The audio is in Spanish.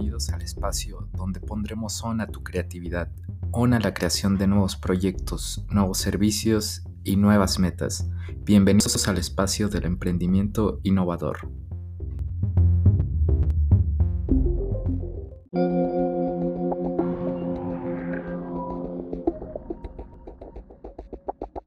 bienvenidos al espacio donde pondremos on a tu creatividad, on a la creación de nuevos proyectos, nuevos servicios y nuevas metas. Bienvenidos al espacio del emprendimiento innovador.